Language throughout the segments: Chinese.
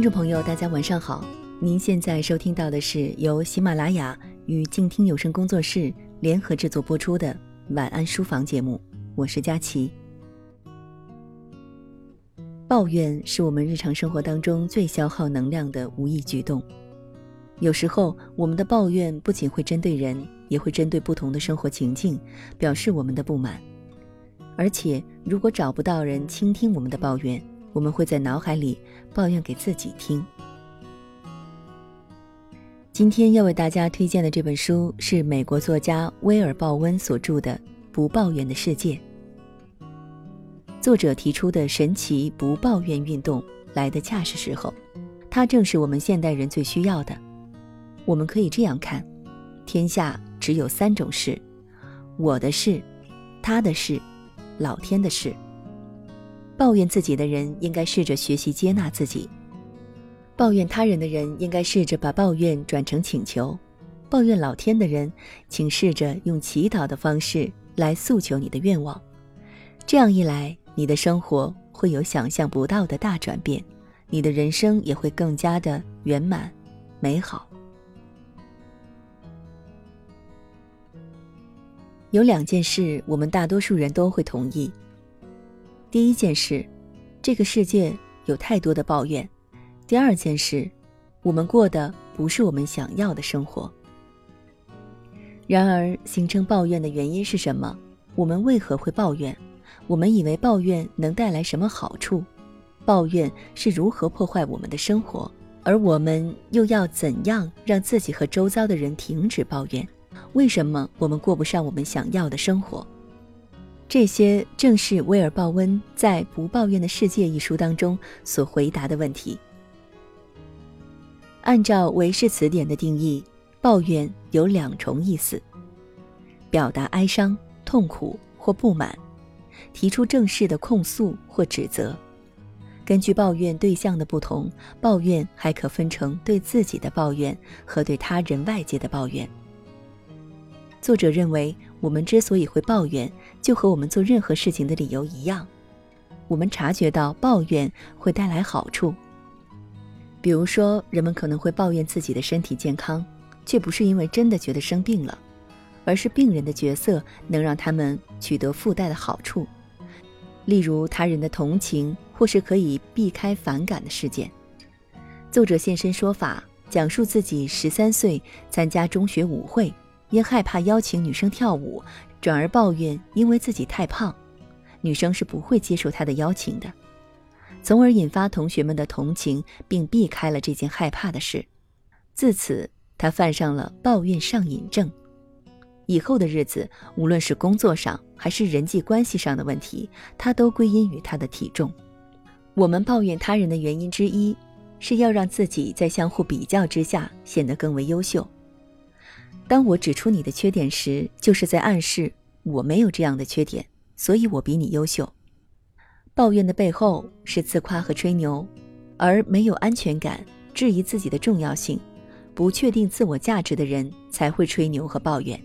听众朋友，大家晚上好。您现在收听到的是由喜马拉雅与静听有声工作室联合制作播出的晚安书房节目，我是佳琪。抱怨是我们日常生活当中最消耗能量的无意举动。有时候，我们的抱怨不仅会针对人，也会针对不同的生活情境，表示我们的不满。而且，如果找不到人倾听我们的抱怨，我们会在脑海里抱怨给自己听。今天要为大家推荐的这本书是美国作家威尔·鲍温所著的《不抱怨的世界》。作者提出的神奇不抱怨运动来的恰是时候，它正是我们现代人最需要的。我们可以这样看：天下只有三种事，我的事、他的事、老天的事。抱怨自己的人应该试着学习接纳自己；抱怨他人的人应该试着把抱怨转成请求；抱怨老天的人，请试着用祈祷的方式来诉求你的愿望。这样一来，你的生活会有想象不到的大转变，你的人生也会更加的圆满、美好。有两件事，我们大多数人都会同意。第一件事，这个世界有太多的抱怨；第二件事，我们过的不是我们想要的生活。然而，形成抱怨的原因是什么？我们为何会抱怨？我们以为抱怨能带来什么好处？抱怨是如何破坏我们的生活？而我们又要怎样让自己和周遭的人停止抱怨？为什么我们过不上我们想要的生活？这些正是威尔·鲍温在《不抱怨的世界》一书当中所回答的问题。按照韦氏词典的定义，抱怨有两重意思：表达哀伤、痛苦或不满，提出正式的控诉或指责。根据抱怨对象的不同，抱怨还可分成对自己的抱怨和对他人、外界的抱怨。作者认为，我们之所以会抱怨，就和我们做任何事情的理由一样。我们察觉到抱怨会带来好处，比如说，人们可能会抱怨自己的身体健康，却不是因为真的觉得生病了，而是病人的角色能让他们取得附带的好处，例如他人的同情，或是可以避开反感的事件。作者现身说法，讲述自己十三岁参加中学舞会。因害怕邀请女生跳舞，转而抱怨因为自己太胖，女生是不会接受他的邀请的，从而引发同学们的同情，并避开了这件害怕的事。自此，他犯上了抱怨上瘾症。以后的日子，无论是工作上还是人际关系上的问题，他都归因于他的体重。我们抱怨他人的原因之一，是要让自己在相互比较之下显得更为优秀。当我指出你的缺点时，就是在暗示我没有这样的缺点，所以我比你优秀。抱怨的背后是自夸和吹牛，而没有安全感、质疑自己的重要性、不确定自我价值的人才会吹牛和抱怨。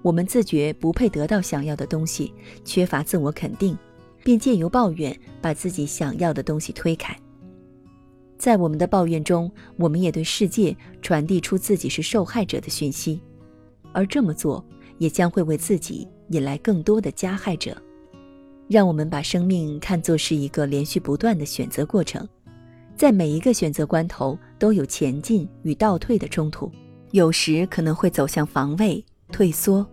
我们自觉不配得到想要的东西，缺乏自我肯定，便借由抱怨把自己想要的东西推开。在我们的抱怨中，我们也对世界传递出自己是受害者的讯息。而这么做也将会为自己引来更多的加害者。让我们把生命看作是一个连续不断的选择过程，在每一个选择关头都有前进与倒退的冲突，有时可能会走向防卫退缩，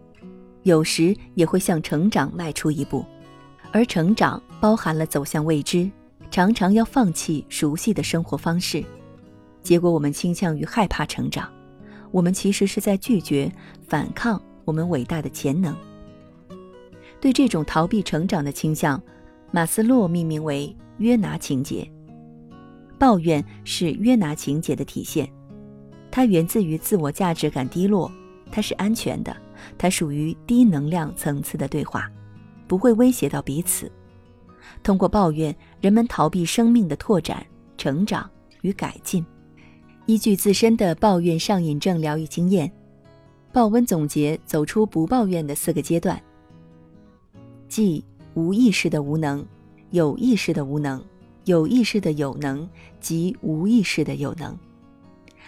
有时也会向成长迈出一步。而成长包含了走向未知，常常要放弃熟悉的生活方式，结果我们倾向于害怕成长。我们其实是在拒绝、反抗我们伟大的潜能。对这种逃避成长的倾向，马斯洛命名为“约拿情节”。抱怨是约拿情节的体现，它源自于自我价值感低落，它是安全的，它属于低能量层次的对话，不会威胁到彼此。通过抱怨，人们逃避生命的拓展、成长与改进。依据自身的抱怨上瘾症疗愈经验，鲍温总结走出不抱怨的四个阶段：即无意识的无能、有意识的无能、有意识的有能及无意识的有能。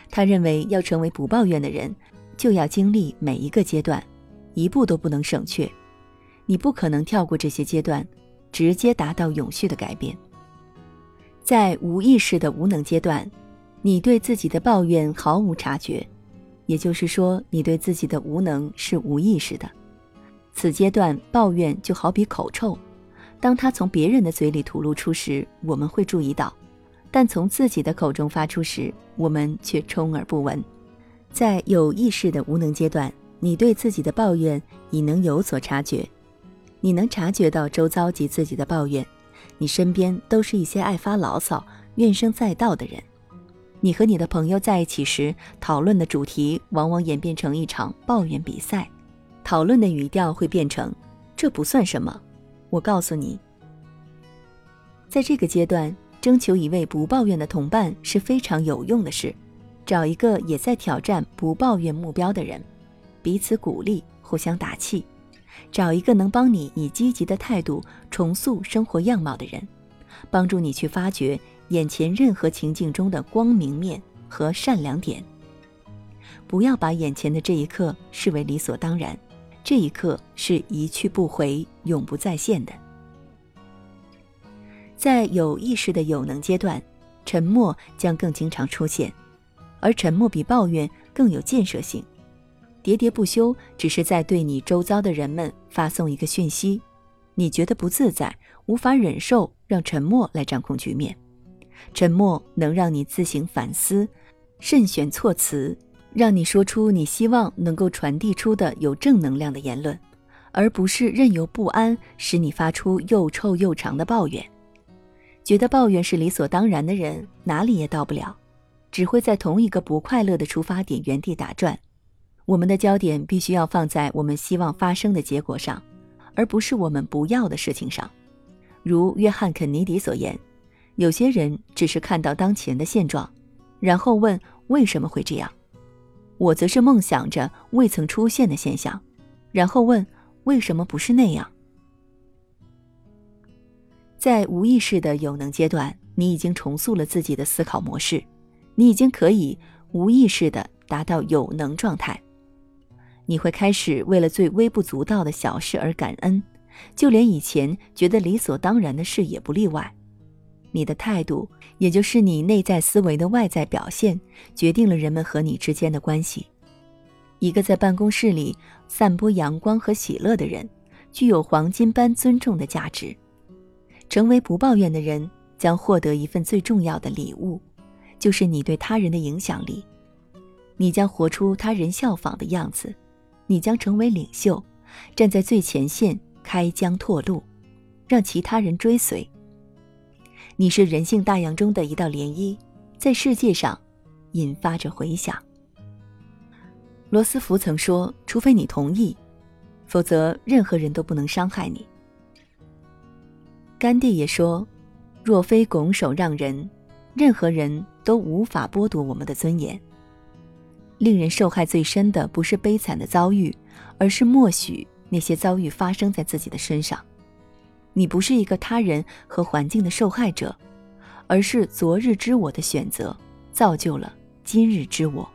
他认为，要成为不抱怨的人，就要经历每一个阶段，一步都不能省却。你不可能跳过这些阶段，直接达到永续的改变。在无意识的无能阶段，你对自己的抱怨毫无察觉，也就是说，你对自己的无能是无意识的。此阶段抱怨就好比口臭，当它从别人的嘴里吐露出时，我们会注意到；但从自己的口中发出时，我们却充耳不闻。在有意识的无能阶段，你对自己的抱怨已能有所察觉。你能察觉到周遭及自己的抱怨，你身边都是一些爱发牢骚、怨声载道的人。你和你的朋友在一起时，讨论的主题往往演变成一场抱怨比赛，讨论的语调会变成“这不算什么”。我告诉你，在这个阶段，征求一位不抱怨的同伴是非常有用的事。找一个也在挑战不抱怨目标的人，彼此鼓励，互相打气。找一个能帮你以积极的态度重塑生活样貌的人，帮助你去发掘眼前任何情境中的光明面和善良点。不要把眼前的这一刻视为理所当然，这一刻是一去不回、永不再现的。在有意识的有能阶段，沉默将更经常出现，而沉默比抱怨更有建设性。喋喋不休，只是在对你周遭的人们发送一个讯息：你觉得不自在，无法忍受，让沉默来掌控局面。沉默能让你自行反思，慎选措辞，让你说出你希望能够传递出的有正能量的言论，而不是任由不安使你发出又臭又长的抱怨。觉得抱怨是理所当然的人，哪里也到不了，只会在同一个不快乐的出发点原地打转。我们的焦点必须要放在我们希望发生的结果上，而不是我们不要的事情上。如约翰·肯尼迪所言：“有些人只是看到当前的现状，然后问为什么会这样；我则是梦想着未曾出现的现象，然后问为什么不是那样。”在无意识的有能阶段，你已经重塑了自己的思考模式，你已经可以无意识的达到有能状态。你会开始为了最微不足道的小事而感恩，就连以前觉得理所当然的事也不例外。你的态度，也就是你内在思维的外在表现，决定了人们和你之间的关系。一个在办公室里散播阳光和喜乐的人，具有黄金般尊重的价值。成为不抱怨的人，将获得一份最重要的礼物，就是你对他人的影响力。你将活出他人效仿的样子。你将成为领袖，站在最前线，开疆拓路，让其他人追随。你是人性大洋中的一道涟漪，在世界上引发着回响。罗斯福曾说：“除非你同意，否则任何人都不能伤害你。”甘地也说：“若非拱手让人，任何人都无法剥夺我们的尊严。”令人受害最深的不是悲惨的遭遇，而是默许那些遭遇发生在自己的身上。你不是一个他人和环境的受害者，而是昨日之我的选择造就了今日之我。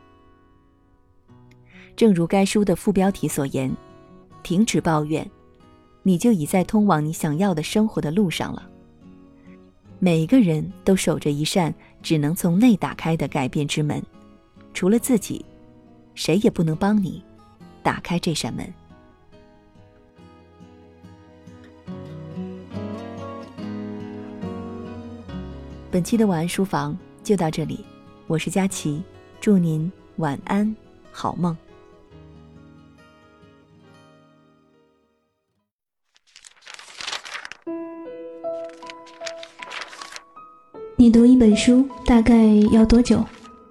正如该书的副标题所言：“停止抱怨，你就已在通往你想要的生活的路上了。”每个人都守着一扇只能从内打开的改变之门，除了自己。谁也不能帮你打开这扇门。本期的晚安书房就到这里，我是佳琪，祝您晚安，好梦。你读一本书大概要多久？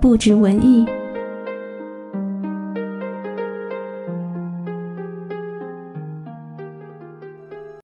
不止文艺。